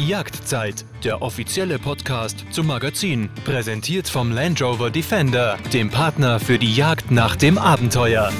Jagdzeit, der offizielle Podcast zum Magazin, präsentiert vom Land Rover Defender, dem Partner für die Jagd nach dem Abenteuer.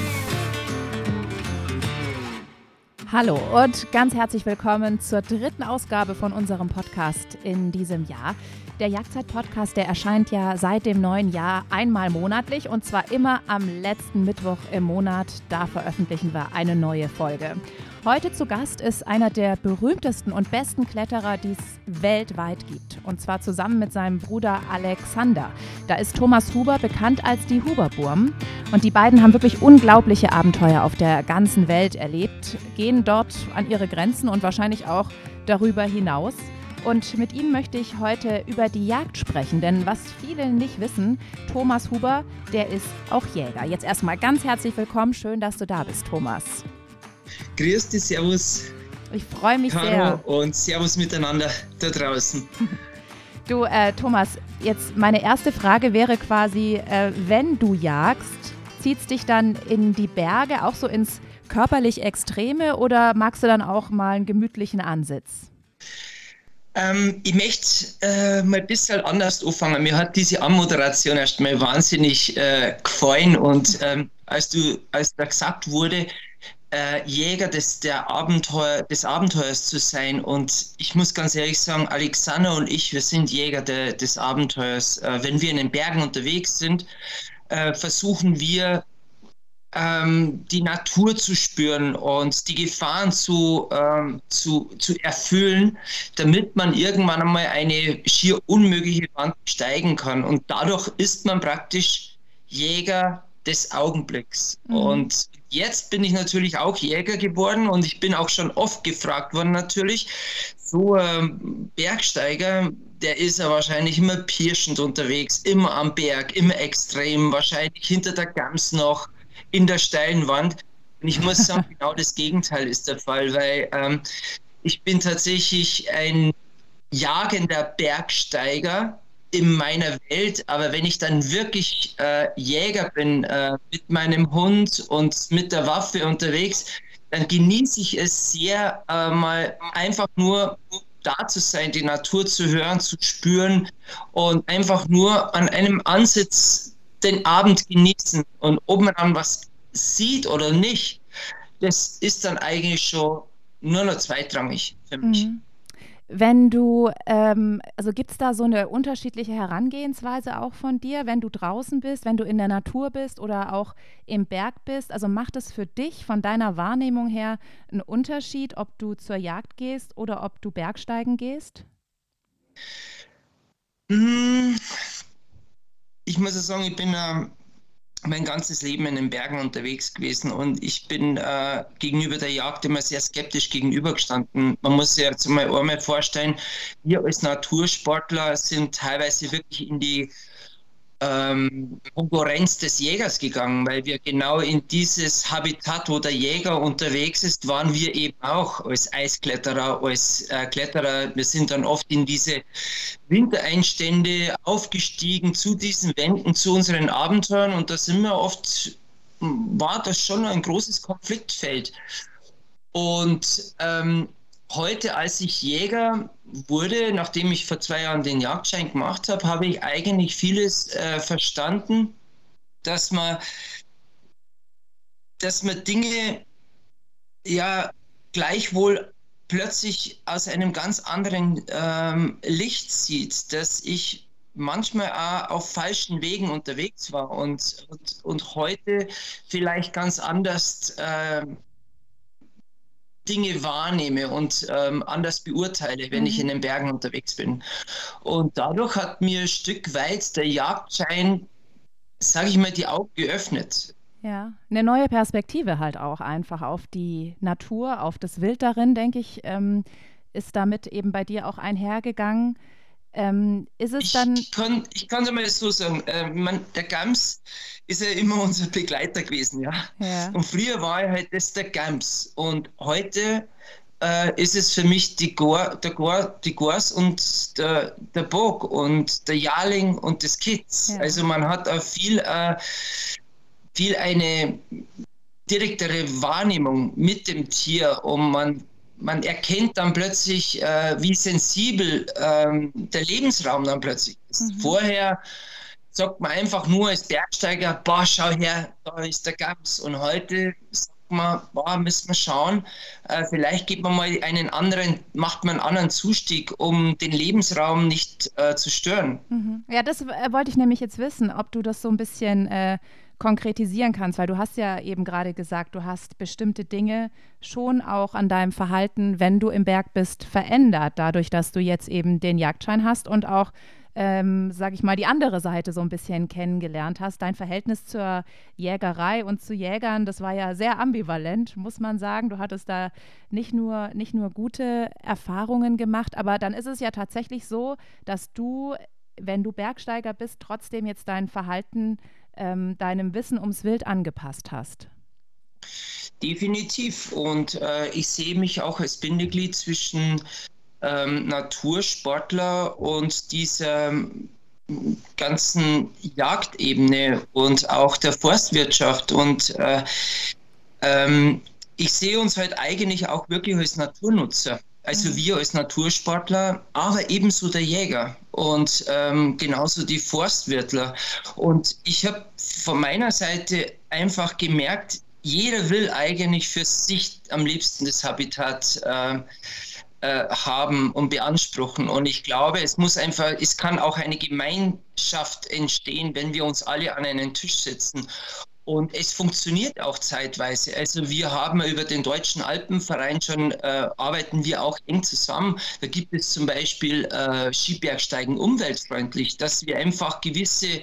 Hallo und ganz herzlich willkommen zur dritten Ausgabe von unserem Podcast in diesem Jahr. Der Jagdzeit-Podcast, der erscheint ja seit dem neuen Jahr einmal monatlich und zwar immer am letzten Mittwoch im Monat. Da veröffentlichen wir eine neue Folge. Heute zu Gast ist einer der berühmtesten und besten Kletterer, die es weltweit gibt. Und zwar zusammen mit seinem Bruder Alexander. Da ist Thomas Huber bekannt als die Huberburm. Und die beiden haben wirklich unglaubliche Abenteuer auf der ganzen Welt erlebt, gehen dort an ihre Grenzen und wahrscheinlich auch darüber hinaus. Und mit ihm möchte ich heute über die Jagd sprechen, denn was viele nicht wissen, Thomas Huber, der ist auch Jäger. Jetzt erstmal ganz herzlich willkommen, schön, dass du da bist, Thomas. Grüß dich, Servus. Ich freue mich Caro sehr. Und Servus miteinander da draußen. Du, äh, Thomas, jetzt meine erste Frage wäre quasi, äh, wenn du jagst, zieht es dich dann in die Berge, auch so ins körperlich Extreme oder magst du dann auch mal einen gemütlichen Ansitz? Ähm, ich möchte äh, mal ein bisschen anders anfangen. Mir hat diese Anmoderation erstmal wahnsinnig äh, gefallen und ähm, als du, als da gesagt wurde, äh, Jäger des, der Abenteuer, des Abenteuers zu sein. Und ich muss ganz ehrlich sagen, Alexander und ich, wir sind Jäger de, des Abenteuers. Äh, wenn wir in den Bergen unterwegs sind, äh, versuchen wir ähm, die Natur zu spüren und die Gefahren zu, ähm, zu, zu erfüllen, damit man irgendwann einmal eine schier unmögliche Wand steigen kann. Und dadurch ist man praktisch Jäger des Augenblicks. Mhm. Und jetzt bin ich natürlich auch Jäger geworden und ich bin auch schon oft gefragt worden natürlich, so ähm, Bergsteiger, der ist ja wahrscheinlich immer pirschend unterwegs, immer am Berg, immer extrem, wahrscheinlich hinter der Gams noch in der steilen Wand. Und ich muss sagen, genau das Gegenteil ist der Fall, weil ähm, ich bin tatsächlich ein jagender Bergsteiger in meiner Welt, aber wenn ich dann wirklich äh, Jäger bin, äh, mit meinem Hund und mit der Waffe unterwegs, dann genieße ich es sehr, äh, mal einfach nur da zu sein, die Natur zu hören, zu spüren und einfach nur an einem Ansitz den Abend genießen. Und ob man dann was sieht oder nicht, das ist dann eigentlich schon nur noch zweitrangig für mich. Mhm. Wenn du, ähm, also gibt es da so eine unterschiedliche Herangehensweise auch von dir, wenn du draußen bist, wenn du in der Natur bist oder auch im Berg bist? Also macht es für dich von deiner Wahrnehmung her einen Unterschied, ob du zur Jagd gehst oder ob du Bergsteigen gehst? Hm, ich muss sagen, ich bin äh, mein ganzes Leben in den Bergen unterwegs gewesen und ich bin äh, gegenüber der Jagd immer sehr skeptisch gegenübergestanden. Man muss sich jetzt mal einmal vorstellen, wir als Natursportler sind teilweise wirklich in die ähm, Konkurrenz des Jägers gegangen, weil wir genau in dieses Habitat, wo der Jäger unterwegs ist, waren wir eben auch als Eiskletterer, als äh, Kletterer. Wir sind dann oft in diese Wintereinstände aufgestiegen zu diesen Wänden, zu unseren Abenteuern und da sind wir oft, war das schon ein großes Konfliktfeld. Und ähm, heute, als ich Jäger wurde, nachdem ich vor zwei Jahren den Jagdschein gemacht habe, habe ich eigentlich vieles äh, verstanden, dass man, dass man Dinge ja gleichwohl plötzlich aus einem ganz anderen ähm, Licht sieht, dass ich manchmal auch auf falschen Wegen unterwegs war und, und, und heute vielleicht ganz anders äh, Dinge wahrnehme und ähm, anders beurteile, wenn mhm. ich in den Bergen unterwegs bin. Und dadurch hat mir ein Stück weit der Jagdschein, sage ich mal, die Augen geöffnet. Ja, eine neue Perspektive halt auch einfach auf die Natur, auf das Wild darin, denke ich, ähm, ist damit eben bei dir auch einhergegangen. Ähm, ist es ich dann. Kann, ich kann es mal so sagen, äh, man, der Gams ist ja immer unser Begleiter gewesen, ja. ja. Und früher war er halt das der Gams. Und heute äh, ist es für mich die, Gor, der Gor, die Gors und der, der Bog und der Jarling und das Kitz. Ja. Also man hat auch viel, äh, viel eine direktere Wahrnehmung mit dem Tier und man man erkennt dann plötzlich, äh, wie sensibel ähm, der Lebensraum dann plötzlich ist. Mhm. Vorher sagt man einfach nur als Bergsteiger, boah, schau her, da ist der Gams. Und heute sagt man, boah, müssen wir schauen, äh, vielleicht geht man mal einen anderen, macht man einen anderen Zustieg, um den Lebensraum nicht äh, zu stören. Mhm. Ja, das äh, wollte ich nämlich jetzt wissen, ob du das so ein bisschen äh, konkretisieren kannst, weil du hast ja eben gerade gesagt, du hast bestimmte Dinge schon auch an deinem Verhalten, wenn du im Berg bist, verändert, dadurch, dass du jetzt eben den Jagdschein hast und auch ähm, sage ich mal, die andere Seite so ein bisschen kennengelernt hast. Dein Verhältnis zur Jägerei und zu Jägern, das war ja sehr ambivalent, muss man sagen. Du hattest da nicht nur, nicht nur gute Erfahrungen gemacht, aber dann ist es ja tatsächlich so, dass du, wenn du Bergsteiger bist, trotzdem jetzt dein Verhalten ähm, deinem Wissen ums Wild angepasst hast. Definitiv. Und äh, ich sehe mich auch als Bindeglied zwischen ähm, Natursportler und dieser ganzen Jagdebene und auch der Forstwirtschaft. Und äh, ähm, ich sehe uns halt eigentlich auch wirklich als Naturnutzer. Also mhm. wir als Natursportler, aber ebenso der Jäger und ähm, genauso die Forstwirtler. Und ich habe von meiner Seite einfach gemerkt, jeder will eigentlich für sich am liebsten das Habitat äh, äh, haben und beanspruchen. Und ich glaube, es muss einfach, es kann auch eine Gemeinschaft entstehen, wenn wir uns alle an einen Tisch setzen. Und es funktioniert auch zeitweise. Also wir haben über den Deutschen Alpenverein schon, äh, arbeiten wir auch eng zusammen. Da gibt es zum Beispiel äh, Skibergsteigen umweltfreundlich, dass wir einfach gewisse,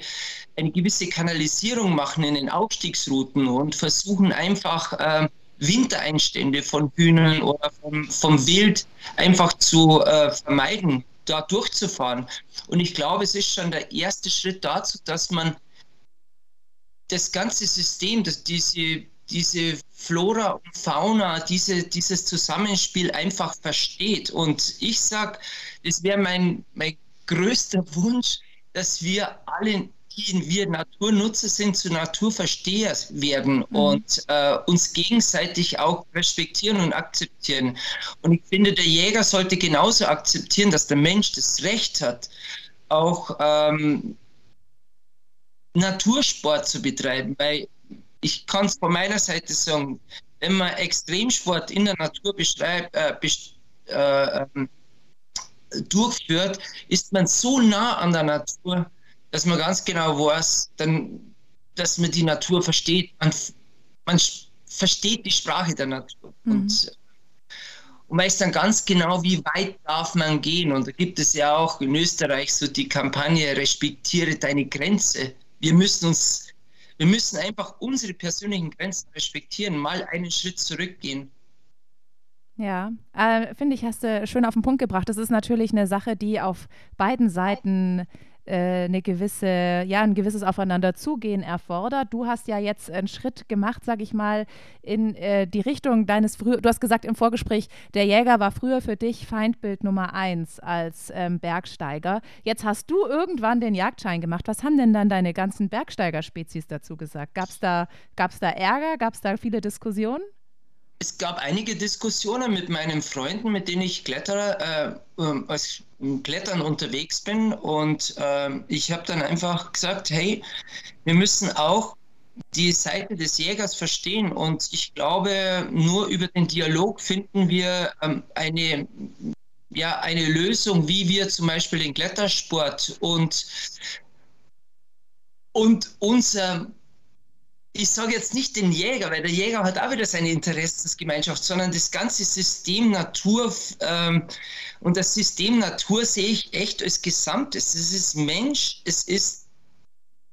eine gewisse Kanalisierung machen in den Aufstiegsrouten und versuchen einfach äh, Wintereinstände von Hühnern oder vom, vom Wild einfach zu äh, vermeiden, da durchzufahren. Und ich glaube, es ist schon der erste Schritt dazu, dass man das ganze System, dass diese, diese Flora und Fauna, diese, dieses Zusammenspiel einfach versteht. Und ich sage, das wäre mein, mein größter Wunsch, dass wir alle die wir Naturnutzer sind, zu Naturversteher werden mhm. und äh, uns gegenseitig auch respektieren und akzeptieren. Und ich finde, der Jäger sollte genauso akzeptieren, dass der Mensch das Recht hat, auch ähm, Natursport zu betreiben, weil ich kann es von meiner Seite sagen, wenn man Extremsport in der Natur beschreibt, äh, äh, ähm, durchführt, ist man so nah an der Natur, dass man ganz genau weiß, dann, dass man die Natur versteht. Man, man versteht die Sprache der Natur. Mhm. Und, und weiß dann ganz genau, wie weit darf man gehen. Und da gibt es ja auch in Österreich so die Kampagne Respektiere deine Grenze. Wir müssen uns, wir müssen einfach unsere persönlichen Grenzen respektieren, mal einen Schritt zurückgehen. Ja, äh, finde ich, hast du schön auf den Punkt gebracht. Das ist natürlich eine Sache, die auf beiden Seiten eine gewisse, ja, ein gewisses Aufeinanderzugehen erfordert. Du hast ja jetzt einen Schritt gemacht, sag ich mal, in äh, die Richtung deines früher, du hast gesagt im Vorgespräch, der Jäger war früher für dich Feindbild Nummer eins als ähm, Bergsteiger. Jetzt hast du irgendwann den Jagdschein gemacht. Was haben denn dann deine ganzen Bergsteigerspezies dazu gesagt? Gab es da, gab's da Ärger? Gab es da viele Diskussionen? Es gab einige Diskussionen mit meinen Freunden, mit denen ich Kletterer, äh, äh, als Klettern unterwegs bin. Und äh, ich habe dann einfach gesagt, hey, wir müssen auch die Seite des Jägers verstehen. Und ich glaube, nur über den Dialog finden wir ähm, eine, ja, eine Lösung, wie wir zum Beispiel den Klettersport und, und unser ich sage jetzt nicht den Jäger, weil der Jäger hat auch wieder seine Interessensgemeinschaft, sondern das ganze System Natur ähm, und das System Natur sehe ich echt als Gesamtes. Es ist Mensch, es ist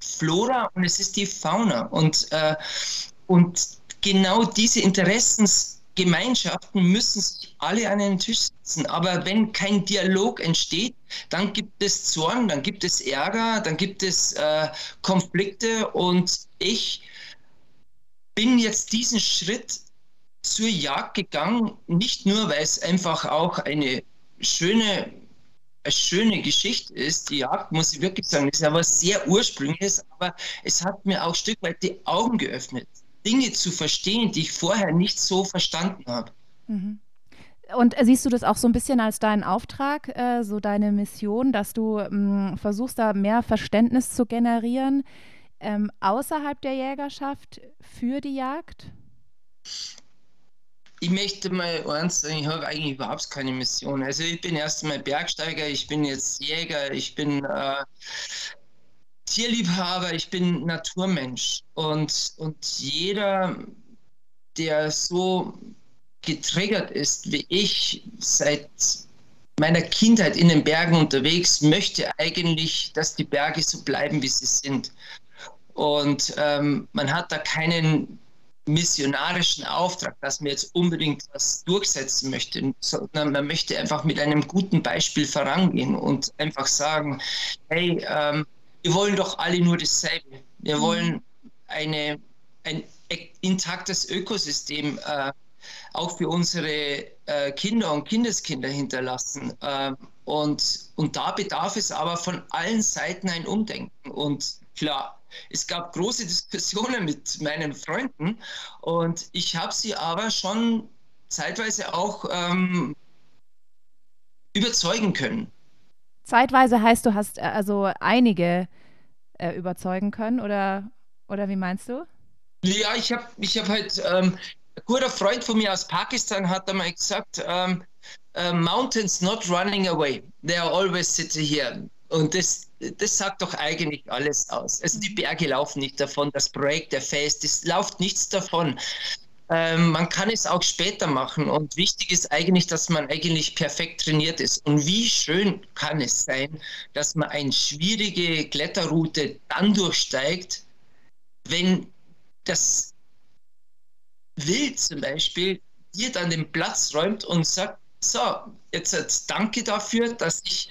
Flora und es ist die Fauna. Und, äh, und genau diese Interessensgemeinschaften müssen sich alle an einen Tisch setzen. Aber wenn kein Dialog entsteht, dann gibt es Zorn, dann gibt es Ärger, dann gibt es äh, Konflikte und ich bin jetzt diesen Schritt zur Jagd gegangen, nicht nur, weil es einfach auch eine schöne, eine schöne Geschichte ist. Die Jagd, muss ich wirklich sagen, ist ja was sehr Ursprüngliches, aber es hat mir auch ein Stück weit die Augen geöffnet, Dinge zu verstehen, die ich vorher nicht so verstanden habe. Mhm. Und siehst du das auch so ein bisschen als deinen Auftrag, äh, so deine Mission, dass du ähm, versuchst, da mehr Verständnis zu generieren ähm, außerhalb der Jägerschaft für die Jagd? Ich möchte mal eins sagen, ich habe eigentlich überhaupt keine Mission. Also ich bin erst einmal Bergsteiger, ich bin jetzt Jäger, ich bin äh, Tierliebhaber, ich bin Naturmensch. Und, und jeder, der so getriggert ist wie ich seit meiner Kindheit in den Bergen unterwegs, möchte eigentlich, dass die Berge so bleiben, wie sie sind. Und ähm, man hat da keinen missionarischen Auftrag, dass man jetzt unbedingt was durchsetzen möchte, sondern man möchte einfach mit einem guten Beispiel vorangehen und einfach sagen, hey, ähm, wir wollen doch alle nur dasselbe. Wir mhm. wollen eine, ein intaktes Ökosystem äh, auch für unsere äh, Kinder und Kindeskinder hinterlassen. Äh, und, und da bedarf es aber von allen Seiten ein Umdenken. Und klar, es gab große Diskussionen mit meinen Freunden und ich habe sie aber schon zeitweise auch ähm, überzeugen können. Zeitweise heißt, du hast äh, also einige äh, überzeugen können oder, oder wie meinst du? Ja, ich habe ich hab halt, ähm, ein guter Freund von mir aus Pakistan hat einmal gesagt, ähm, uh, Mountains not running away, they are always sitting here. Und das, das sagt doch eigentlich alles aus. Also die Berge laufen nicht davon, das Projekt, der Fest, es läuft nichts davon. Ähm, man kann es auch später machen und wichtig ist eigentlich, dass man eigentlich perfekt trainiert ist. Und wie schön kann es sein, dass man eine schwierige Kletterroute dann durchsteigt, wenn das Wild zum Beispiel dir dann den Platz räumt und sagt, so, jetzt danke dafür, dass ich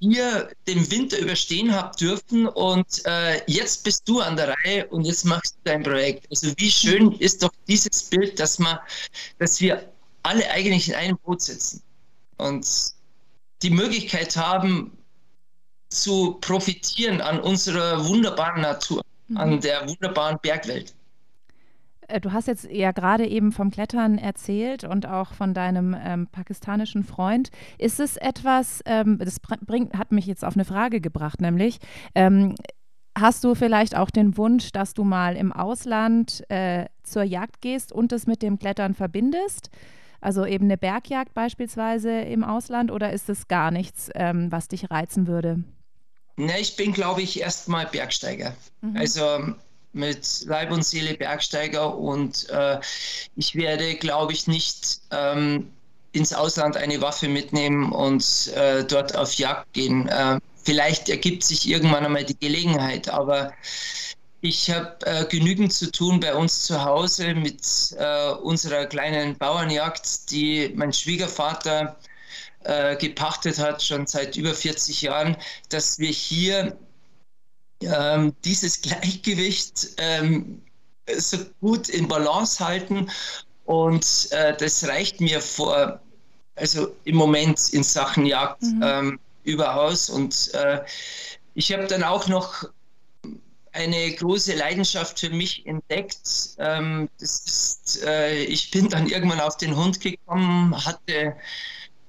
hier den Winter überstehen habt dürfen und äh, jetzt bist du an der Reihe und jetzt machst du dein Projekt. Also wie schön ist doch dieses Bild, dass man, dass wir alle eigentlich in einem Boot sitzen und die Möglichkeit haben zu profitieren an unserer wunderbaren Natur, mhm. an der wunderbaren Bergwelt. Äh, du hast jetzt ja gerade eben vom Klettern erzählt und auch von deinem ähm, pakistanischen Freund. Ist es etwas, ähm, das bringt, hat mich jetzt auf eine Frage gebracht, nämlich, ähm, hast du vielleicht auch den Wunsch, dass du mal im Ausland äh, zur Jagd gehst und es mit dem Klettern verbindest? Also eben eine Bergjagd beispielsweise im Ausland oder ist es gar nichts, ähm, was dich reizen würde? Ne, ich bin, glaube ich, erstmal Bergsteiger. Mhm. Also mit Leib und Seele Bergsteiger und äh, ich werde, glaube ich, nicht ähm, ins Ausland eine Waffe mitnehmen und äh, dort auf Jagd gehen. Äh, vielleicht ergibt sich irgendwann einmal die Gelegenheit, aber ich habe äh, genügend zu tun bei uns zu Hause mit äh, unserer kleinen Bauernjagd, die mein Schwiegervater äh, gepachtet hat, schon seit über 40 Jahren, dass wir hier ähm, dieses Gleichgewicht ähm, so gut in Balance halten. Und äh, das reicht mir vor, also im Moment in Sachen Jagd mhm. ähm, überaus. Und äh, ich habe dann auch noch eine große Leidenschaft für mich entdeckt. Ähm, das ist, äh, ich bin dann irgendwann auf den Hund gekommen, hatte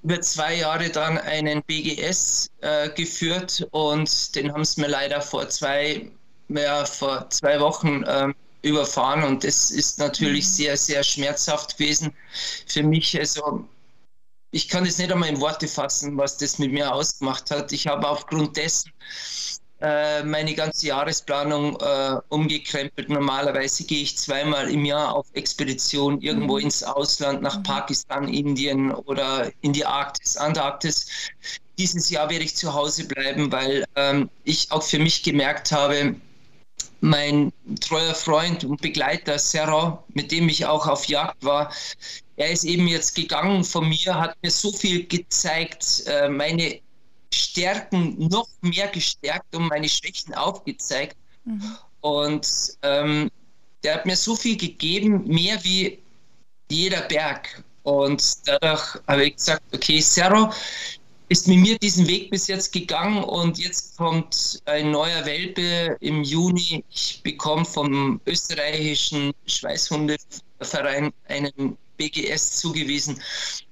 über zwei Jahre dann einen BGS äh, geführt und den haben sie mir leider vor zwei, ja, vor zwei Wochen äh, überfahren und das ist natürlich mhm. sehr, sehr schmerzhaft gewesen für mich. Also ich kann das nicht einmal in Worte fassen, was das mit mir ausgemacht hat. Ich habe aufgrund dessen äh, meine ganze Jahresplanung äh, umgekrempelt. Normalerweise gehe ich zweimal im Jahr auf Expedition irgendwo mhm. ins Ausland, nach mhm. Pakistan, Indien oder in die Arktis, Antarktis. Dieses Jahr werde ich zu Hause bleiben, weil ähm, ich auch für mich gemerkt habe, mein treuer Freund und Begleiter Serra, mit dem ich auch auf Jagd war, er ist eben jetzt gegangen von mir, hat mir so viel gezeigt, äh, meine Stärken noch mehr gestärkt und meine Schwächen aufgezeigt. Mhm. Und ähm, der hat mir so viel gegeben, mehr wie jeder Berg. Und dadurch habe ich gesagt, okay, Serro ist mit mir diesen Weg bis jetzt gegangen und jetzt kommt ein neuer Welpe im Juni. Ich bekomme vom österreichischen Schweißhundeverein einen BGS zugewiesen.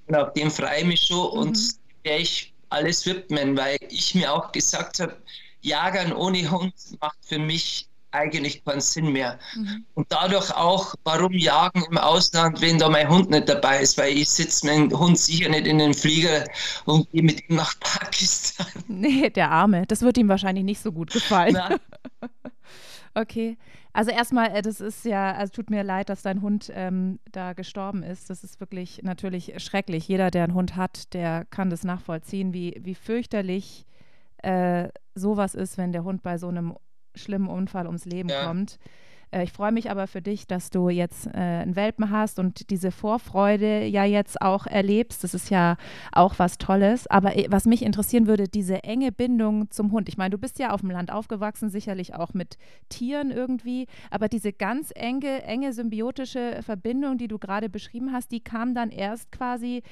und auf dem freue ich mich schon mhm. und werde ich alles widmen, weil ich mir auch gesagt habe, Jagern ohne Hund macht für mich eigentlich keinen Sinn mehr. Mhm. Und dadurch auch, warum jagen im Ausland, wenn da mein Hund nicht dabei ist, weil ich sitze meinen Hund sicher nicht in den Flieger und gehe mit ihm nach Pakistan. Nee, der Arme. Das wird ihm wahrscheinlich nicht so gut gefallen. okay. Also erstmal, äh, das ist ja, also tut mir leid, dass dein Hund ähm, da gestorben ist. Das ist wirklich natürlich schrecklich. Jeder, der einen Hund hat, der kann das nachvollziehen, wie, wie fürchterlich äh, sowas ist, wenn der Hund bei so einem schlimmen Unfall ums Leben ja. kommt. Äh, ich freue mich aber für dich, dass du jetzt äh, einen Welpen hast und diese Vorfreude ja jetzt auch erlebst. Das ist ja auch was Tolles. Aber äh, was mich interessieren würde, diese enge Bindung zum Hund. Ich meine, du bist ja auf dem Land aufgewachsen, sicherlich auch mit Tieren irgendwie. Aber diese ganz enge, enge symbiotische Verbindung, die du gerade beschrieben hast, die kam dann erst quasi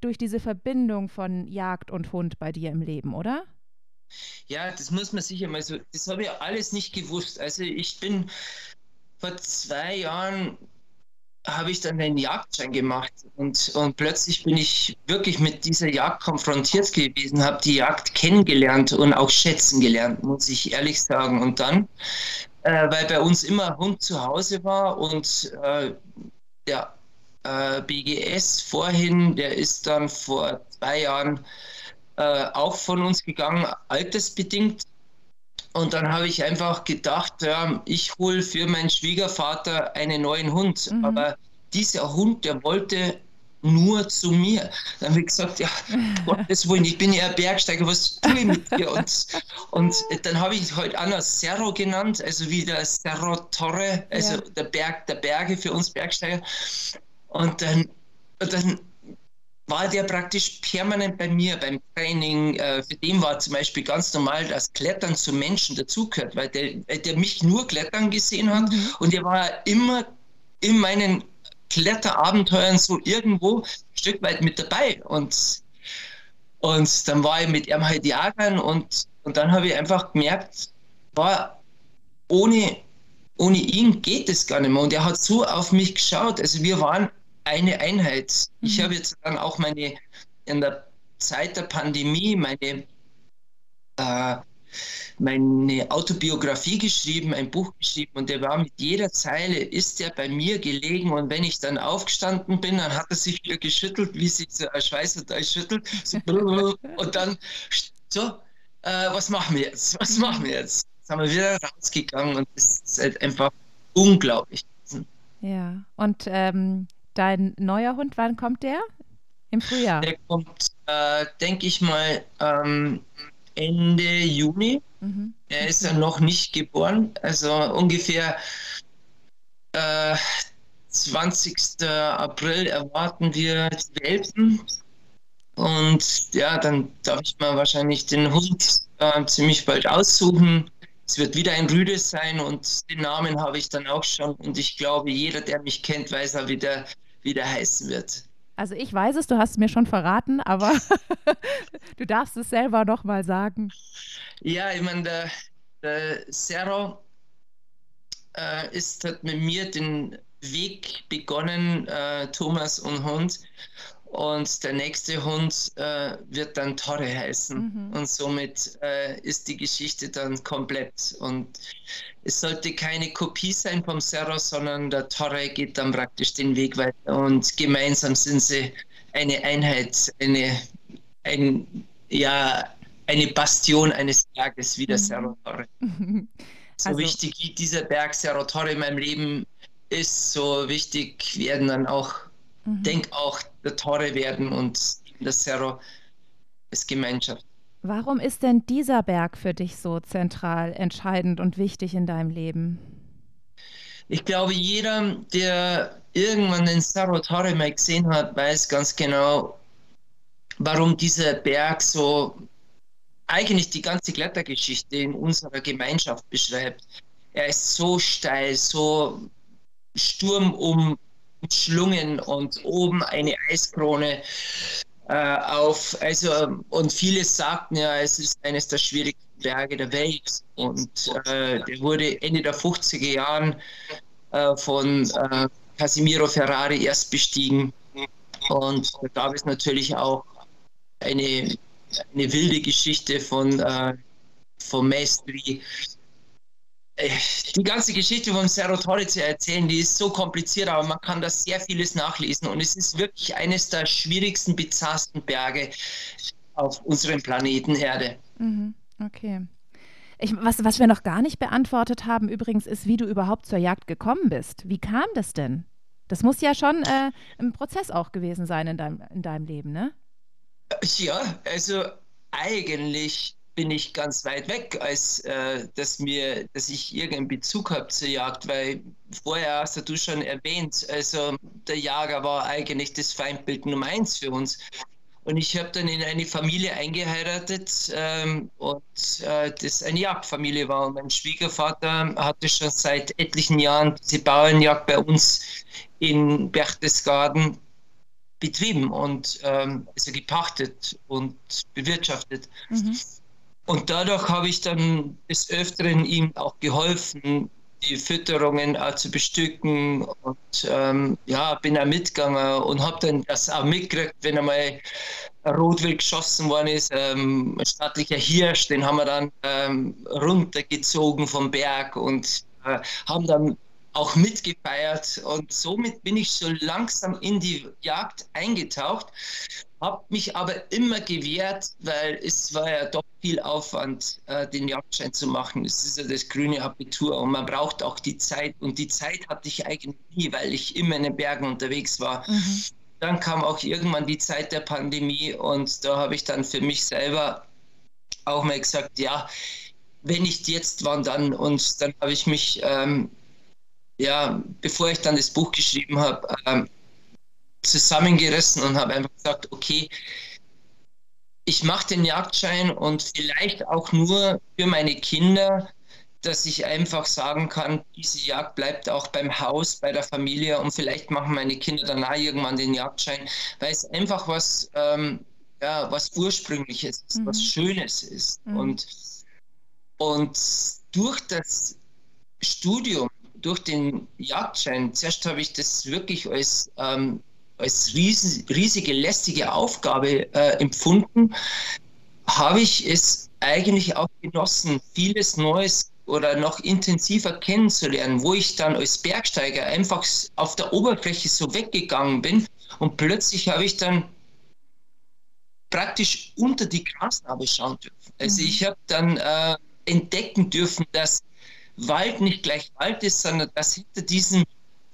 durch diese Verbindung von Jagd und Hund bei dir im Leben, oder? Ja, das muss man sicher mal so, das habe ich alles nicht gewusst. Also ich bin vor zwei Jahren habe ich dann einen Jagdschein gemacht und, und plötzlich bin ich wirklich mit dieser Jagd konfrontiert gewesen, habe die Jagd kennengelernt und auch schätzen gelernt, muss ich ehrlich sagen. Und dann, äh, weil bei uns immer Hund zu Hause war und äh, der äh, BGS vorhin, der ist dann vor zwei Jahren äh, auch von uns gegangen, altersbedingt. Und dann habe ich einfach gedacht, ja, ich hole für meinen Schwiegervater einen neuen Hund. Mhm. Aber dieser Hund, der wollte nur zu mir. Dann habe ich gesagt, ja, Gottes Willen, ich bin ja Bergsteiger, was tue ich mit dir? Und, und dann habe ich heute halt Anna Cerro genannt, also wie der Cerro Torre, also ja. der Berg der Berge für uns Bergsteiger. Und dann, dann war der praktisch permanent bei mir beim Training. Äh, für den war zum Beispiel ganz normal, dass Klettern zum Menschen dazugehört, weil der, der mich nur klettern gesehen hat mhm. und der war immer in meinen Kletterabenteuern so irgendwo ein Stück weit mit dabei. Und, und dann war ich mit ihm halt jagen und, und dann habe ich einfach gemerkt, war ohne, ohne ihn geht es gar nicht mehr. Und er hat so auf mich geschaut. Also wir waren eine Einheit. Mhm. Ich habe jetzt dann auch meine, in der Zeit der Pandemie, meine, äh, meine Autobiografie geschrieben, ein Buch geschrieben und der war mit jeder Zeile, ist er bei mir gelegen und wenn ich dann aufgestanden bin, dann hat er sich wieder geschüttelt, wie sich so ein Schweißerteil schüttelt so, und dann so, äh, was machen wir jetzt, was machen wir jetzt? Jetzt haben wir wieder rausgegangen und das ist halt einfach unglaublich. Ja, und ähm, Dein neuer Hund, wann kommt der? Im Frühjahr? Der kommt, äh, denke ich mal, ähm, Ende Juni. Mhm. Er ist ja noch nicht geboren, also ungefähr äh, 20. April erwarten wir die Welpen. Und ja, dann darf ich mal wahrscheinlich den Hund äh, ziemlich bald aussuchen. Es wird wieder ein Rüde sein und den Namen habe ich dann auch schon. Und ich glaube, jeder, der mich kennt, weiß auch, wie der, wie der heißen wird. Also ich weiß es, du hast es mir schon verraten, aber du darfst es selber noch mal sagen. Ja, ich meine, der, der Cerro äh, ist, hat mit mir den Weg begonnen, äh, Thomas und Hund. Und der nächste Hund äh, wird dann Torre heißen. Mhm. Und somit äh, ist die Geschichte dann komplett. Und es sollte keine Kopie sein vom Cerro, sondern der Torre geht dann praktisch den Weg weiter. Und gemeinsam sind sie eine Einheit, eine, ein, ja, eine Bastion eines Berges wie der mhm. Cerro Torre. So also, wichtig wie dieser Berg Cerro Torre in meinem Leben ist, so wichtig werden dann auch mhm. denke auch, der Tore werden und das Cerro ist Gemeinschaft. Warum ist denn dieser Berg für dich so zentral, entscheidend und wichtig in deinem Leben? Ich glaube, jeder, der irgendwann den Cerro Torre mal gesehen hat, weiß ganz genau, warum dieser Berg so eigentlich die ganze Klettergeschichte in unserer Gemeinschaft beschreibt. Er ist so steil, so sturmum Schlungen und oben eine Eiskrone äh, auf. Also, und viele sagten ja, es ist eines der schwierigsten Berge der Welt. Und äh, der wurde Ende der 50er Jahren äh, von äh, Casimiro Ferrari erst bestiegen. Und da gab es natürlich auch eine, eine wilde Geschichte von, äh, von Maestri. Äh, die ganze Geschichte vom Cerro Torre zu erzählen, die ist so kompliziert, aber man kann da sehr vieles nachlesen. Und es ist wirklich eines der schwierigsten, bizarrsten Berge auf unserem Planeten Erde. Mhm. Okay. Ich, was, was wir noch gar nicht beantwortet haben übrigens, ist, wie du überhaupt zur Jagd gekommen bist. Wie kam das denn? Das muss ja schon äh, ein Prozess auch gewesen sein in deinem, in deinem Leben, ne? Ja, also eigentlich bin ich ganz weit weg, als äh, dass mir, dass ich irgendeinen Bezug habe zur Jagd, weil vorher hast du schon erwähnt, also der Jager war eigentlich das Feindbild Nummer eins für uns. Und ich habe dann in eine Familie eingeheiratet ähm, und äh, das eine Jagdfamilie war. Und mein Schwiegervater hatte schon seit etlichen Jahren diese Bauernjagd bei uns in Berchtesgaden betrieben und ähm, also gepachtet und bewirtschaftet. Mhm. Und dadurch habe ich dann des Öfteren ihm auch geholfen, die Fütterungen auch zu bestücken und ähm, ja, bin auch mitgegangen und habe dann das auch mitgekriegt, wenn einmal ein Rotwild geschossen worden ist, ähm, ein staatlicher Hirsch, den haben wir dann ähm, runtergezogen vom Berg und äh, haben dann auch mitgefeiert. Und somit bin ich so langsam in die Jagd eingetaucht, habe mich aber immer gewehrt, weil es war ja doch viel Aufwand, äh, den Jagdschein zu machen. Es ist ja das grüne Abitur und man braucht auch die Zeit und die Zeit hatte ich eigentlich nie, weil ich immer in den Bergen unterwegs war. Mhm. Dann kam auch irgendwann die Zeit der Pandemie und da habe ich dann für mich selber auch mal gesagt, ja, wenn nicht jetzt, wann dann? Und dann habe ich mich ähm, ja, bevor ich dann das Buch geschrieben habe, ähm, zusammengerissen und habe einfach gesagt, okay, ich mache den Jagdschein und vielleicht auch nur für meine Kinder, dass ich einfach sagen kann, diese Jagd bleibt auch beim Haus, bei der Familie und vielleicht machen meine Kinder danach irgendwann den Jagdschein, weil es einfach was, ähm, ja, was Ursprüngliches ist, mhm. was Schönes ist. Mhm. Und, und durch das Studium durch den Jagdschein, zuerst habe ich das wirklich als, ähm, als riesen, riesige, lästige Aufgabe äh, empfunden, habe ich es eigentlich auch genossen, vieles Neues oder noch intensiver kennenzulernen, wo ich dann als Bergsteiger einfach auf der Oberfläche so weggegangen bin und plötzlich habe ich dann praktisch unter die Grasnarbe schauen dürfen. Also mhm. ich habe dann äh, entdecken dürfen, dass Wald nicht gleich Wald ist, sondern dass hinter diesem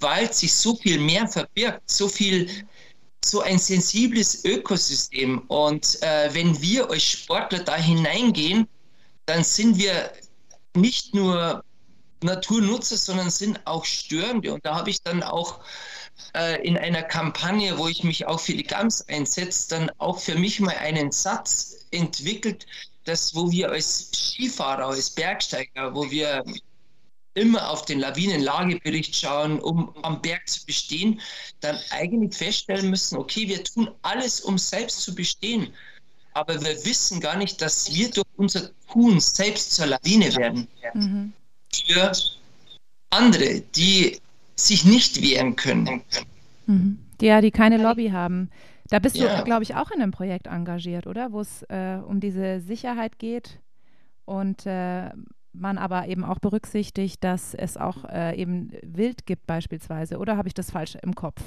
Wald sich so viel mehr verbirgt, so viel, so ein sensibles Ökosystem. Und äh, wenn wir als Sportler da hineingehen, dann sind wir nicht nur Naturnutzer, sondern sind auch Störende. Und da habe ich dann auch äh, in einer Kampagne, wo ich mich auch für die Gams einsetze, dann auch für mich mal einen Satz entwickelt, dass wo wir als Skifahrer, als Bergsteiger, wo wir immer auf den Lawinenlagebericht schauen, um am Berg zu bestehen, dann eigentlich feststellen müssen, okay, wir tun alles, um selbst zu bestehen. Aber wir wissen gar nicht, dass wir durch unser Tun selbst zur Lawine werden. Mhm. Für andere, die sich nicht wehren können. Mhm. Ja, die keine Lobby haben. Da bist ja. du, glaube ich, auch in einem Projekt engagiert, oder? Wo es äh, um diese Sicherheit geht und äh, man aber eben auch berücksichtigt, dass es auch äh, eben Wild gibt beispielsweise. Oder habe ich das falsch im Kopf?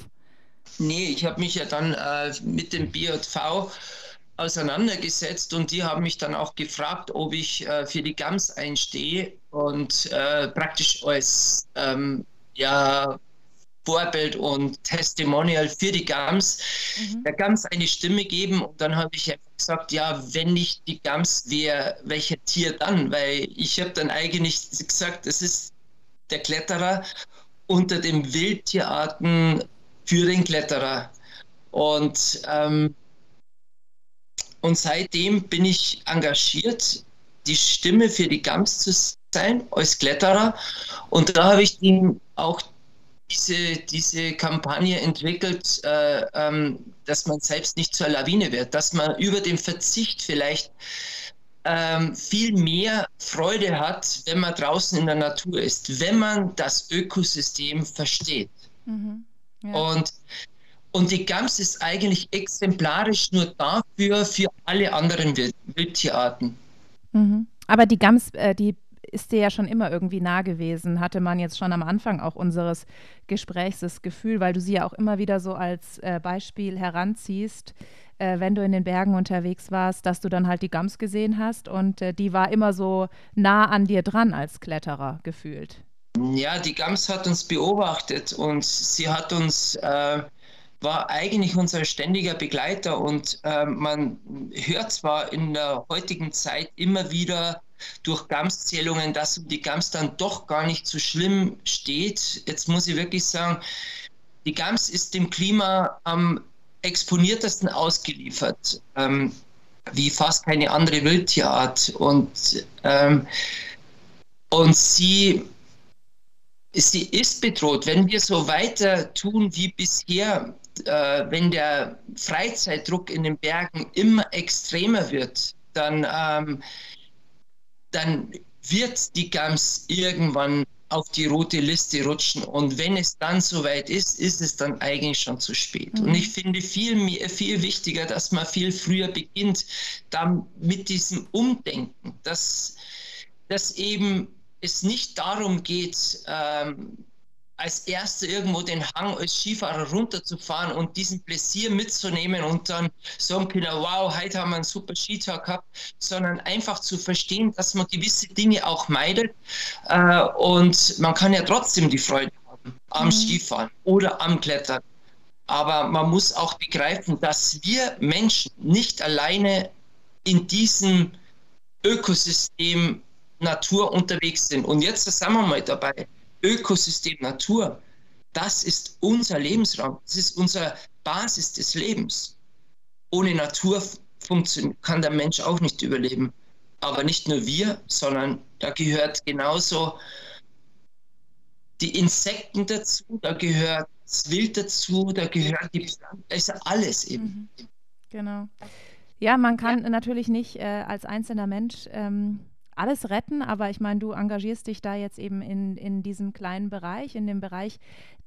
Nee, ich habe mich ja dann äh, mit dem BJV auseinandergesetzt und die haben mich dann auch gefragt, ob ich äh, für die GAMS einstehe und äh, praktisch als ähm, ja, Vorbild und Testimonial für die Gams, mhm. der Gams eine Stimme geben. Und dann habe ich gesagt, ja, wenn nicht die Gams, wer, welcher Tier dann? Weil ich habe dann eigentlich gesagt, das ist der Kletterer unter den Wildtierarten für den Kletterer. Und, ähm, und seitdem bin ich engagiert, die Stimme für die Gams zu sein als Kletterer. Und da habe ich ihm auch diese, diese Kampagne entwickelt, äh, ähm, dass man selbst nicht zur Lawine wird, dass man über den Verzicht vielleicht ähm, viel mehr Freude hat, wenn man draußen in der Natur ist, wenn man das Ökosystem versteht. Mhm, ja. Und Und die Gams ist eigentlich exemplarisch nur dafür, für alle anderen Wild Wildtierarten. Mhm. Aber die Gams, äh, die ist dir ja schon immer irgendwie nah gewesen, hatte man jetzt schon am Anfang auch unseres Gesprächs das Gefühl, weil du sie ja auch immer wieder so als äh, Beispiel heranziehst, äh, wenn du in den Bergen unterwegs warst, dass du dann halt die Gams gesehen hast und äh, die war immer so nah an dir dran als Kletterer gefühlt. Ja, die Gams hat uns beobachtet und sie hat uns äh, war eigentlich unser ständiger Begleiter und äh, man hört zwar in der heutigen Zeit immer wieder durch Gamszählungen, dass die Gams dann doch gar nicht so schlimm steht. Jetzt muss ich wirklich sagen, die Gams ist dem Klima am exponiertesten ausgeliefert, ähm, wie fast keine andere Wildtierart. Und, ähm, und sie, sie ist bedroht. Wenn wir so weiter tun wie bisher, äh, wenn der Freizeitdruck in den Bergen immer extremer wird, dann, ähm, dann wird die Gams irgendwann auf die rote Liste rutschen. Und wenn es dann soweit ist, ist es dann eigentlich schon zu spät. Mhm. Und ich finde viel, viel wichtiger, dass man viel früher beginnt, dann mit diesem Umdenken, dass, dass eben es nicht darum geht, ähm, als Erster irgendwo den Hang als Skifahrer runterzufahren und diesen Pläsier mitzunehmen und dann sagen können, wow, heute haben wir einen super Skitag gehabt, sondern einfach zu verstehen, dass man gewisse Dinge auch meidet äh, und man kann ja trotzdem die Freude haben am mhm. Skifahren oder am Klettern. Aber man muss auch begreifen, dass wir Menschen nicht alleine in diesem Ökosystem Natur unterwegs sind. Und jetzt sind wir mal dabei Ökosystem Natur, das ist unser Lebensraum, das ist unsere Basis des Lebens. Ohne Natur kann der Mensch auch nicht überleben. Aber nicht nur wir, sondern da gehört genauso die Insekten dazu, da gehört das Wild dazu, da gehört die Pflanze, also alles eben. Mhm. Genau. Ja, man kann ja. natürlich nicht äh, als einzelner Mensch ähm, alles retten, aber ich meine, du engagierst dich da jetzt eben in, in diesem kleinen Bereich, in dem Bereich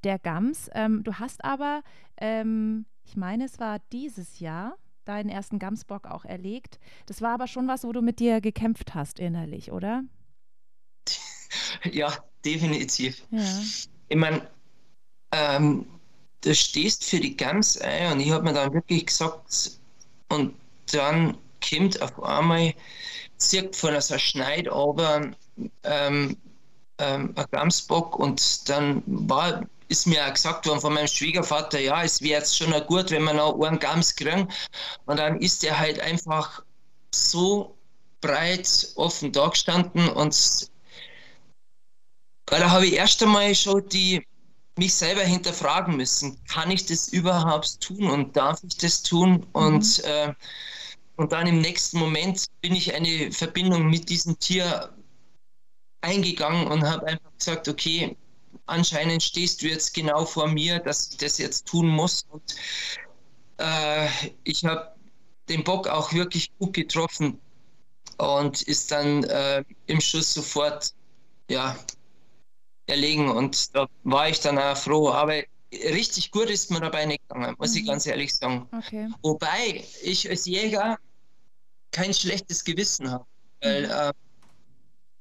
der Gams. Ähm, du hast aber, ähm, ich meine, es war dieses Jahr, deinen ersten Gamsbock auch erlegt. Das war aber schon was, wo du mit dir gekämpft hast innerlich, oder? Ja, definitiv. Ja. Ich meine, ähm, du stehst für die Gams ein und ich habe mir dann wirklich gesagt, und dann kommt auf einmal zirkt von einer Schneid aber ähm, ähm, ein Gamsbock und dann war, ist mir auch gesagt worden von meinem Schwiegervater, ja, es wäre jetzt schon gut, wenn wir noch einen Gams kriegen. Und dann ist er halt einfach so breit offen da gestanden und da habe ich erst einmal schon die, mich selber hinterfragen müssen, kann ich das überhaupt tun und darf ich das tun? Mhm. Und äh, und dann im nächsten Moment bin ich eine Verbindung mit diesem Tier eingegangen und habe einfach gesagt, okay, anscheinend stehst du jetzt genau vor mir, dass ich das jetzt tun muss. Und äh, ich habe den Bock auch wirklich gut getroffen und ist dann äh, im Schuss sofort ja, erlegen. Und da war ich dann auch froh. Aber richtig gut ist mir dabei nicht gegangen, muss mhm. ich ganz ehrlich sagen. Okay. Wobei ich als Jäger kein schlechtes Gewissen habe. Weil mhm. äh,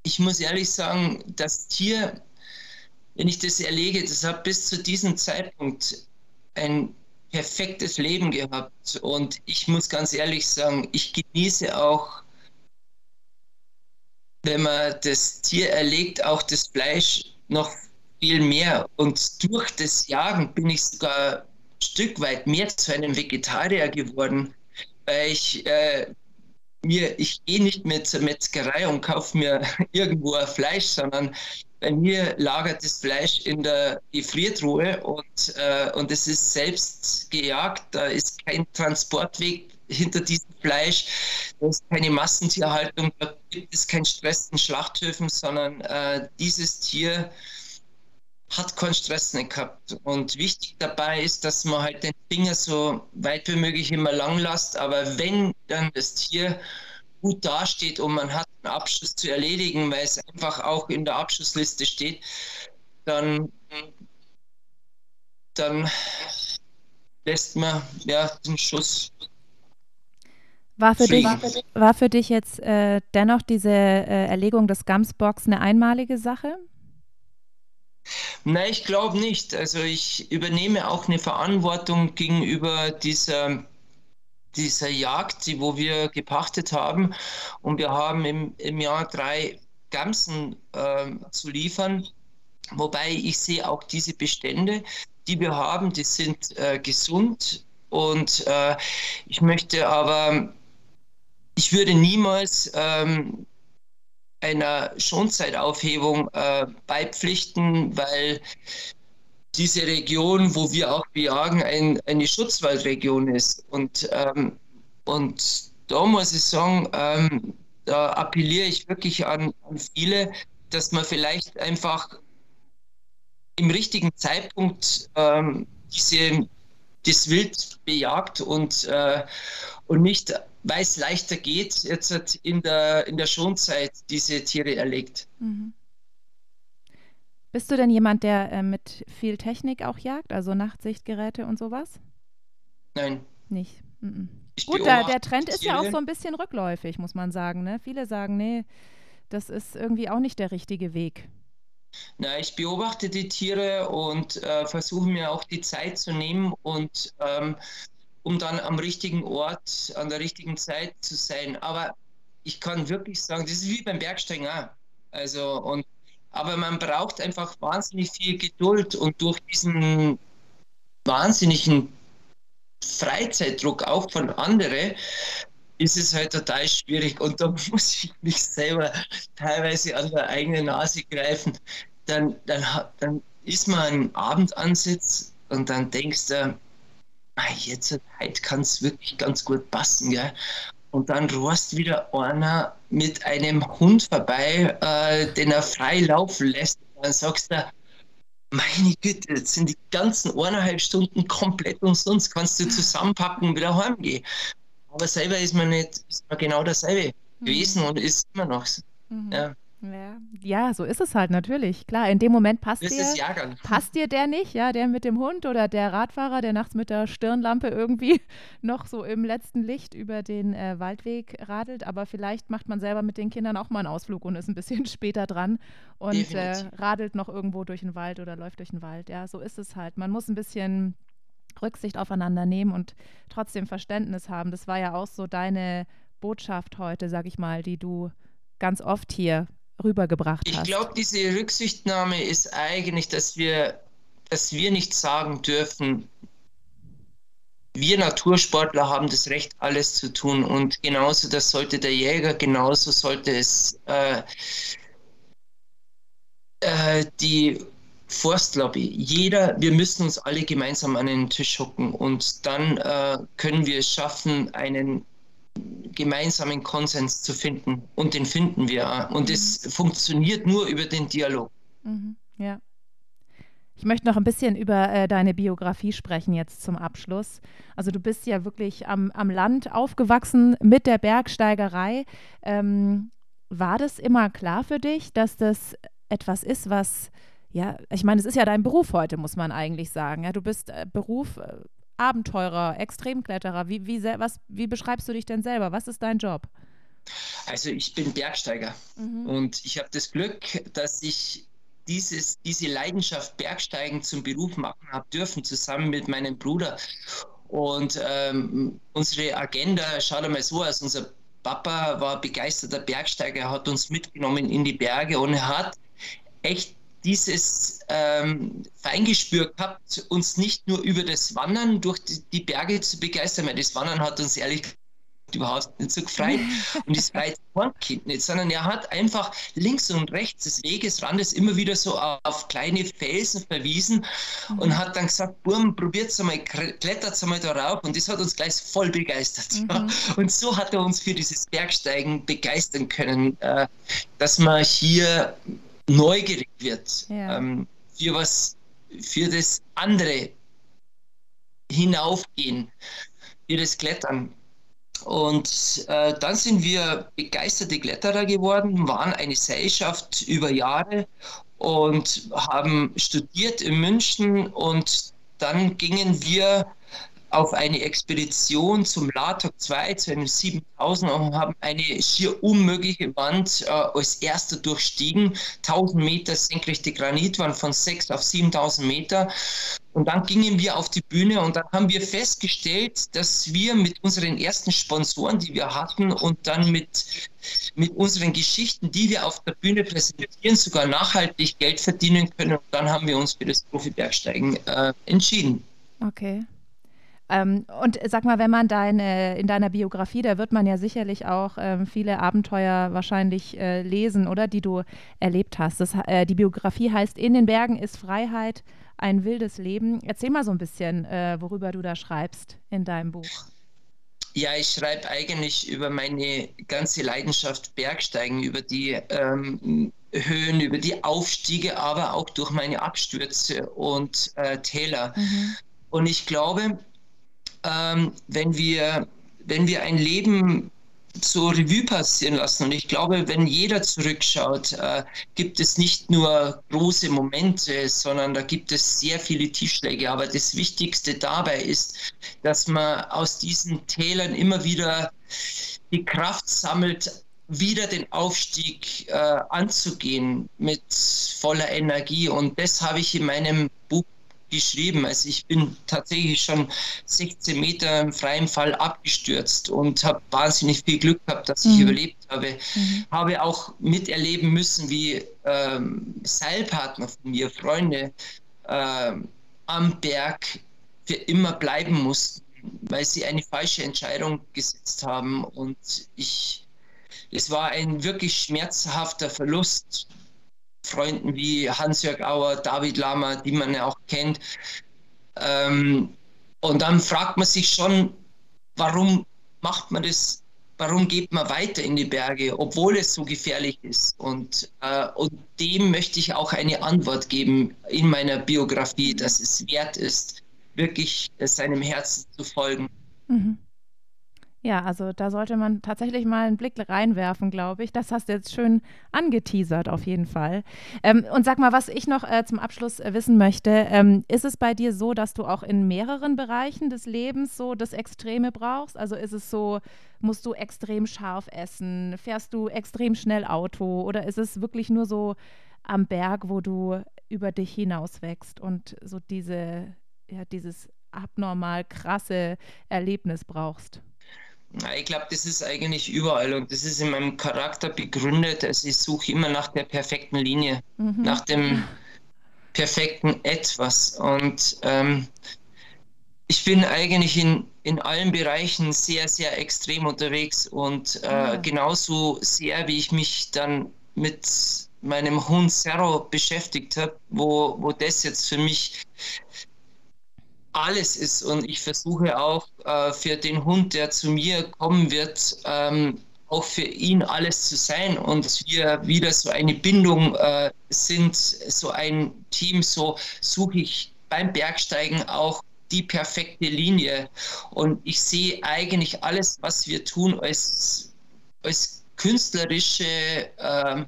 ich muss ehrlich sagen, das Tier, wenn ich das erlege, das hat bis zu diesem Zeitpunkt ein perfektes Leben gehabt. Und ich muss ganz ehrlich sagen, ich genieße auch, wenn man das Tier erlegt, auch das Fleisch noch viel mehr. Und durch das Jagen bin ich sogar ein Stück weit mehr zu einem Vegetarier geworden, weil ich äh, mir, ich gehe nicht mehr zur Metzgerei und kaufe mir irgendwo ein Fleisch, sondern bei mir lagert das Fleisch in der Gefriertruhe und, äh, und es ist selbst gejagt. Da ist kein Transportweg hinter diesem Fleisch, da ist keine Massentierhaltung, da gibt es keinen Stress in Schlachthöfen, sondern äh, dieses Tier hat keinen Stress nicht gehabt. Und wichtig dabei ist, dass man halt den Finger so weit wie möglich immer lang lässt. Aber wenn dann das Tier gut dasteht und man hat einen Abschluss zu erledigen, weil es einfach auch in der Abschlussliste steht, dann, dann lässt man ja den Schuss. War für, dich, war für dich jetzt äh, dennoch diese äh, Erlegung des Gamsbox eine einmalige Sache? Nein, ich glaube nicht. Also ich übernehme auch eine Verantwortung gegenüber dieser, dieser Jagd, die, wo wir gepachtet haben. Und wir haben im, im Jahr drei Gamsen äh, zu liefern. Wobei ich sehe auch diese Bestände, die wir haben, die sind äh, gesund. Und äh, ich möchte aber, ich würde niemals ähm, einer Schonzeitaufhebung äh, beipflichten, weil diese Region, wo wir auch bejagen, ein, eine Schutzwaldregion ist. Und, ähm, und da muss ich sagen, ähm, da appelliere ich wirklich an, an viele, dass man vielleicht einfach im richtigen Zeitpunkt ähm, diese, das Wild bejagt und, äh, und nicht, weil es leichter geht, jetzt in der, in der Schonzeit diese Tiere erlegt. Mhm. Bist du denn jemand, der äh, mit viel Technik auch jagt, also Nachtsichtgeräte und sowas? Nein. Nicht. Mhm. Gut, der, der Trend ist ja auch so ein bisschen rückläufig, muss man sagen. Ne? Viele sagen, nee, das ist irgendwie auch nicht der richtige Weg. Na, ich beobachte die Tiere und äh, versuche mir auch die Zeit zu nehmen und ähm, um dann am richtigen Ort, an der richtigen Zeit zu sein. Aber ich kann wirklich sagen, das ist wie beim Bergsteigen auch. Also, und, aber man braucht einfach wahnsinnig viel Geduld und durch diesen wahnsinnigen Freizeitdruck auch von anderen ist es halt total schwierig und da muss ich mich selber teilweise an der eigenen Nase greifen. Dann, dann, dann ist man ein Abendansitz und dann denkst du, jetzt heute kann es wirklich ganz gut passen, gell? Und dann rohrst wieder einer mit einem Hund vorbei, äh, den er frei laufen lässt. Und dann sagst du, meine Güte, jetzt sind die ganzen eineinhalb Stunden komplett umsonst, kannst du zusammenpacken und wieder heimgehen. Aber selber ist man nicht, ist man genau dasselbe mhm. gewesen und ist immer noch so. Mhm. Ja. Ja, ja, so ist es halt natürlich. Klar, in dem Moment passt dir, passt dir der nicht, ja, der mit dem Hund oder der Radfahrer, der nachts mit der Stirnlampe irgendwie noch so im letzten Licht über den äh, Waldweg radelt. Aber vielleicht macht man selber mit den Kindern auch mal einen Ausflug und ist ein bisschen später dran und äh, radelt noch irgendwo durch den Wald oder läuft durch den Wald. Ja, so ist es halt. Man muss ein bisschen Rücksicht aufeinander nehmen und trotzdem Verständnis haben. Das war ja auch so deine Botschaft heute, sag ich mal, die du ganz oft hier rübergebracht hast. Ich glaube, diese Rücksichtnahme ist eigentlich, dass wir, dass wir nicht sagen dürfen, wir Natursportler haben das Recht, alles zu tun. Und genauso, das sollte der Jäger, genauso sollte es äh, äh, die Forstlobby. Jeder, wir müssen uns alle gemeinsam an den Tisch hocken und dann äh, können wir es schaffen, einen gemeinsamen Konsens zu finden. Und den finden wir. Und es mhm. funktioniert nur über den Dialog. Mhm, ja. Ich möchte noch ein bisschen über äh, deine Biografie sprechen jetzt zum Abschluss. Also du bist ja wirklich am, am Land aufgewachsen mit der Bergsteigerei. Ähm, war das immer klar für dich, dass das etwas ist, was, ja, ich meine, es ist ja dein Beruf heute, muss man eigentlich sagen. Ja, du bist äh, Beruf äh, Abenteurer, Extremkletterer. Wie, wie, was, wie beschreibst du dich denn selber? Was ist dein Job? Also ich bin Bergsteiger mhm. und ich habe das Glück, dass ich dieses, diese Leidenschaft Bergsteigen zum Beruf machen habe dürfen, zusammen mit meinem Bruder. Und ähm, unsere Agenda schaut einmal so aus. Unser Papa war begeisterter Bergsteiger, hat uns mitgenommen in die Berge und er hat echt dieses ähm, Feingespür gehabt, uns nicht nur über das Wandern durch die, Berge zu begeistern, weil das Wandern hat uns ehrlich überhaupt nicht so gefreut und das war jetzt Kind nicht, sondern er hat einfach links und rechts des Wegesrandes immer wieder so auf kleine Felsen verwiesen und mhm. hat dann gesagt, Burm, probiert's einmal, klettert einmal da rauf und das hat uns gleich voll begeistert. Mhm. Und so hat er uns für dieses Bergsteigen begeistern können, äh, dass man hier neugierig wird ja. ähm, für was, für das andere hinaufgehen, für das Klettern. Und äh, dann sind wir begeisterte Kletterer geworden, waren eine Seilschaft über Jahre und haben studiert in München und dann gingen wir auf eine Expedition zum Latok 2, zu einem 7000 und haben eine schier unmögliche Wand äh, als erster durchstiegen. 1000 Meter senkrechte Granitwand von 6 auf 7000 Meter. Und dann gingen wir auf die Bühne und dann haben wir festgestellt, dass wir mit unseren ersten Sponsoren, die wir hatten und dann mit, mit unseren Geschichten, die wir auf der Bühne präsentieren, sogar nachhaltig Geld verdienen können. Und dann haben wir uns für das Profi-Bergsteigen äh, entschieden. Okay. Ähm, und sag mal, wenn man deine, in deiner Biografie, da wird man ja sicherlich auch ähm, viele Abenteuer wahrscheinlich äh, lesen, oder die du erlebt hast. Das, äh, die Biografie heißt In den Bergen ist Freiheit, ein wildes Leben. Erzähl mal so ein bisschen, äh, worüber du da schreibst in deinem Buch. Ja, ich schreibe eigentlich über meine ganze Leidenschaft Bergsteigen, über die ähm, Höhen, über die Aufstiege, aber auch durch meine Abstürze und äh, Täler. Mhm. Und ich glaube, ähm, wenn, wir, wenn wir ein Leben so Revue passieren lassen. Und ich glaube, wenn jeder zurückschaut, äh, gibt es nicht nur große Momente, sondern da gibt es sehr viele Tiefschläge. Aber das Wichtigste dabei ist, dass man aus diesen Tälern immer wieder die Kraft sammelt, wieder den Aufstieg äh, anzugehen mit voller Energie. Und das habe ich in meinem Buch geschrieben. Also ich bin tatsächlich schon 16 Meter im freien Fall abgestürzt und habe wahnsinnig viel Glück gehabt, dass ich mhm. überlebt habe. Mhm. Habe auch miterleben müssen, wie ähm, Seilpartner von mir, Freunde ähm, am Berg für immer bleiben mussten, weil sie eine falsche Entscheidung gesetzt haben. Und ich, es war ein wirklich schmerzhafter Verlust Freunden wie Hans-Jörg Auer, David Lama, die man ja auch kennt. Ähm, und dann fragt man sich schon, warum macht man das, warum geht man weiter in die Berge, obwohl es so gefährlich ist. Und, äh, und dem möchte ich auch eine Antwort geben in meiner Biografie, dass es wert ist, wirklich seinem Herzen zu folgen. Mhm. Ja, also da sollte man tatsächlich mal einen Blick reinwerfen, glaube ich. Das hast du jetzt schön angeteasert, auf jeden Fall. Ähm, und sag mal, was ich noch äh, zum Abschluss äh, wissen möchte, ähm, ist es bei dir so, dass du auch in mehreren Bereichen des Lebens so das Extreme brauchst? Also ist es so, musst du extrem scharf essen? Fährst du extrem schnell Auto? Oder ist es wirklich nur so am Berg, wo du über dich hinaus wächst und so diese, ja, dieses abnormal krasse Erlebnis brauchst? Ich glaube, das ist eigentlich überall und das ist in meinem Charakter begründet. Also ich suche immer nach der perfekten Linie, mhm. nach dem perfekten Etwas. Und ähm, ich bin eigentlich in, in allen Bereichen sehr, sehr extrem unterwegs und äh, ja. genauso sehr, wie ich mich dann mit meinem Hund Zero beschäftigt habe, wo, wo das jetzt für mich alles ist. Und ich versuche auch äh, für den Hund, der zu mir kommen wird, ähm, auch für ihn alles zu sein und wir wieder so eine Bindung äh, sind, so ein Team, so suche ich beim Bergsteigen auch die perfekte Linie. Und ich sehe eigentlich alles, was wir tun, als, als künstlerische, äh,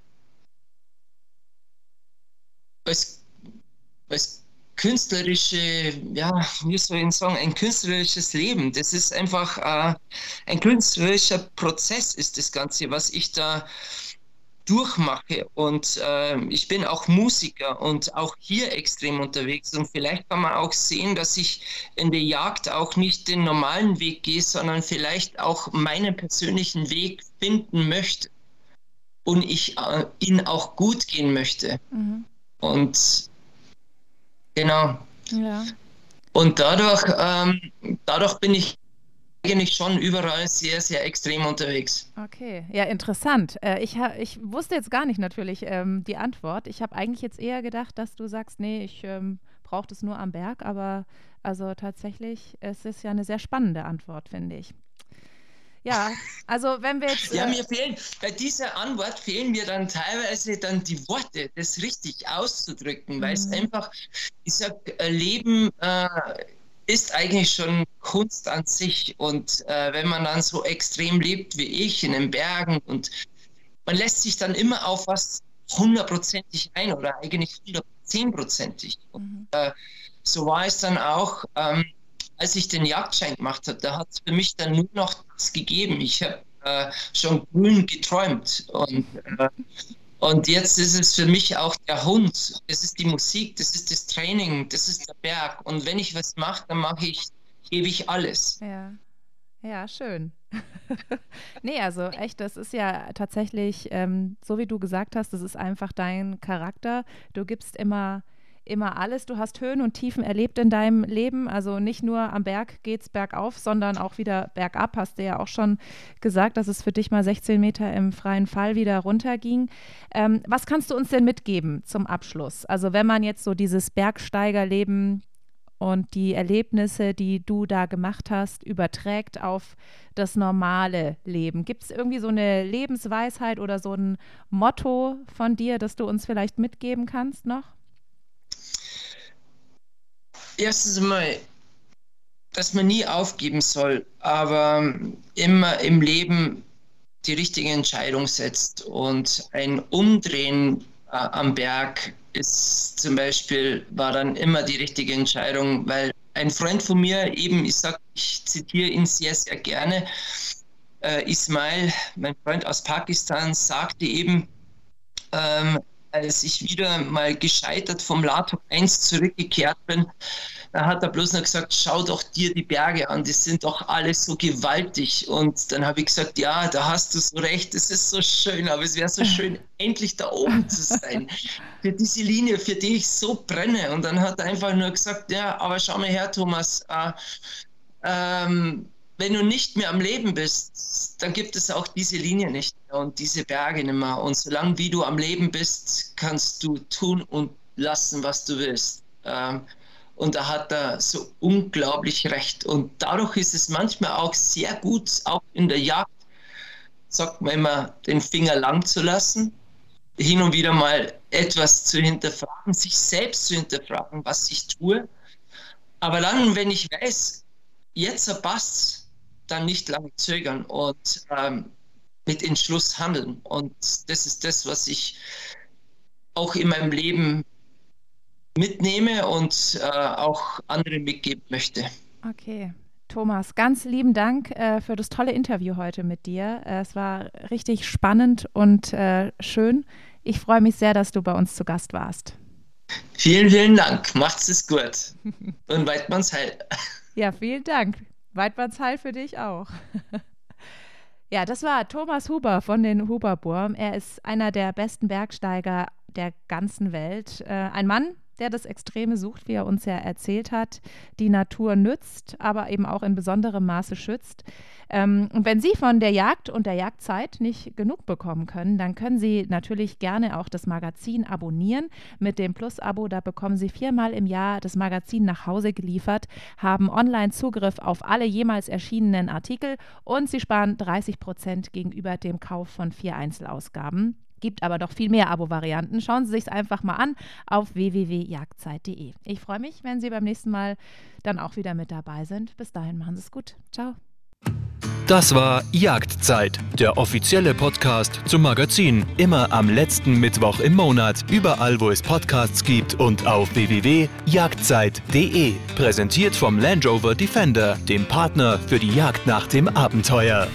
als, als künstlerische, ja, wie soll ich sagen, ein künstlerisches Leben. Das ist einfach äh, ein künstlerischer Prozess, ist das Ganze, was ich da durchmache. Und äh, ich bin auch Musiker und auch hier extrem unterwegs. Und vielleicht kann man auch sehen, dass ich in der Jagd auch nicht den normalen Weg gehe, sondern vielleicht auch meinen persönlichen Weg finden möchte. Und ich äh, ihn auch gut gehen möchte. Mhm. Und Genau. Ja. Und dadurch, ähm, dadurch bin ich eigentlich schon überall sehr, sehr extrem unterwegs. Okay, ja, interessant. Äh, ich, ich wusste jetzt gar nicht natürlich ähm, die Antwort. Ich habe eigentlich jetzt eher gedacht, dass du sagst, nee, ich ähm, brauche das nur am Berg, aber also tatsächlich, es ist ja eine sehr spannende Antwort, finde ich. Ja, also wenn wir jetzt. Ja, äh, mir fehlen, bei dieser Antwort fehlen mir dann teilweise dann die Worte, das richtig auszudrücken, weil es mhm. einfach, ich sag, Leben äh, ist eigentlich schon Kunst an sich. Und äh, wenn man dann so extrem lebt wie ich in den Bergen und man lässt sich dann immer auf was hundertprozentig ein oder eigentlich hundertzehnprozentig. Mhm. Äh, so war es dann auch. Ähm, als ich den Jagdschein gemacht habe, da hat es für mich dann nur noch das gegeben. Ich habe äh, schon grün geträumt und äh, und jetzt ist es für mich auch der Hund. Das ist die Musik, das ist das Training, das ist der Berg. Und wenn ich was mache, dann mache ich, gebe ich alles. Ja, ja schön. nee, also echt, das ist ja tatsächlich, ähm, so wie du gesagt hast, das ist einfach dein Charakter. Du gibst immer immer alles. Du hast Höhen und Tiefen erlebt in deinem Leben. Also nicht nur am Berg geht es bergauf, sondern auch wieder bergab. Hast du ja auch schon gesagt, dass es für dich mal 16 Meter im freien Fall wieder runterging. Ähm, was kannst du uns denn mitgeben zum Abschluss? Also wenn man jetzt so dieses Bergsteigerleben und die Erlebnisse, die du da gemacht hast, überträgt auf das normale Leben. Gibt es irgendwie so eine Lebensweisheit oder so ein Motto von dir, das du uns vielleicht mitgeben kannst noch? Erstens einmal, dass man nie aufgeben soll, aber immer im Leben die richtige Entscheidung setzt. Und ein Umdrehen äh, am Berg ist zum Beispiel, war dann immer die richtige Entscheidung, weil ein Freund von mir, eben, ich sag, ich zitiere ihn sehr, sehr gerne, äh, Ismail, mein Freund aus Pakistan, sagte eben, ähm, als ich wieder mal gescheitert vom Lato 1 zurückgekehrt bin, da hat er bloß noch gesagt, schau doch dir die Berge an, die sind doch alle so gewaltig. Und dann habe ich gesagt, ja, da hast du so recht, es ist so schön, aber es wäre so schön, endlich da oben zu sein. Für diese Linie, für die ich so brenne. Und dann hat er einfach nur gesagt, ja, aber schau mal her, Thomas, äh, ähm, wenn du nicht mehr am Leben bist, dann gibt es auch diese Linie nicht mehr und diese Berge nicht mehr. Und solange wie du am Leben bist, kannst du tun und lassen, was du willst. Ähm, und da hat er so unglaublich recht. Und dadurch ist es manchmal auch sehr gut, auch in der Jagd, sagt man immer, den Finger lang zu lassen, hin und wieder mal etwas zu hinterfragen, sich selbst zu hinterfragen, was ich tue. Aber dann, wenn ich weiß, jetzt passt dann nicht lange zögern und ähm, mit Entschluss handeln. Und das ist das, was ich auch in meinem Leben mitnehme und äh, auch anderen mitgeben möchte. Okay. Thomas, ganz lieben Dank äh, für das tolle Interview heute mit dir. Äh, es war richtig spannend und äh, schön. Ich freue mich sehr, dass du bei uns zu Gast warst. Vielen, vielen Dank. Macht's es gut. und Weidmanns Heil. Ja, vielen Dank. Weidmannsheil für dich auch. ja, das war Thomas Huber von den Huberburm. Er ist einer der besten Bergsteiger der ganzen Welt. Äh, ein Mann, der das Extreme sucht, wie er uns ja erzählt hat, die Natur nützt, aber eben auch in besonderem Maße schützt. Ähm, und wenn Sie von der Jagd und der Jagdzeit nicht genug bekommen können, dann können Sie natürlich gerne auch das Magazin abonnieren. Mit dem Plus-Abo, da bekommen Sie viermal im Jahr das Magazin nach Hause geliefert, haben Online-Zugriff auf alle jemals erschienenen Artikel und Sie sparen 30 Prozent gegenüber dem Kauf von vier Einzelausgaben. Gibt aber doch viel mehr Abo-Varianten. Schauen Sie sich einfach mal an auf www.jagdzeit.de. Ich freue mich, wenn Sie beim nächsten Mal dann auch wieder mit dabei sind. Bis dahin machen Sie es gut. Ciao. Das war Jagdzeit, der offizielle Podcast zum Magazin. Immer am letzten Mittwoch im Monat, überall, wo es Podcasts gibt und auf www.jagdzeit.de. Präsentiert vom Land Rover Defender, dem Partner für die Jagd nach dem Abenteuer.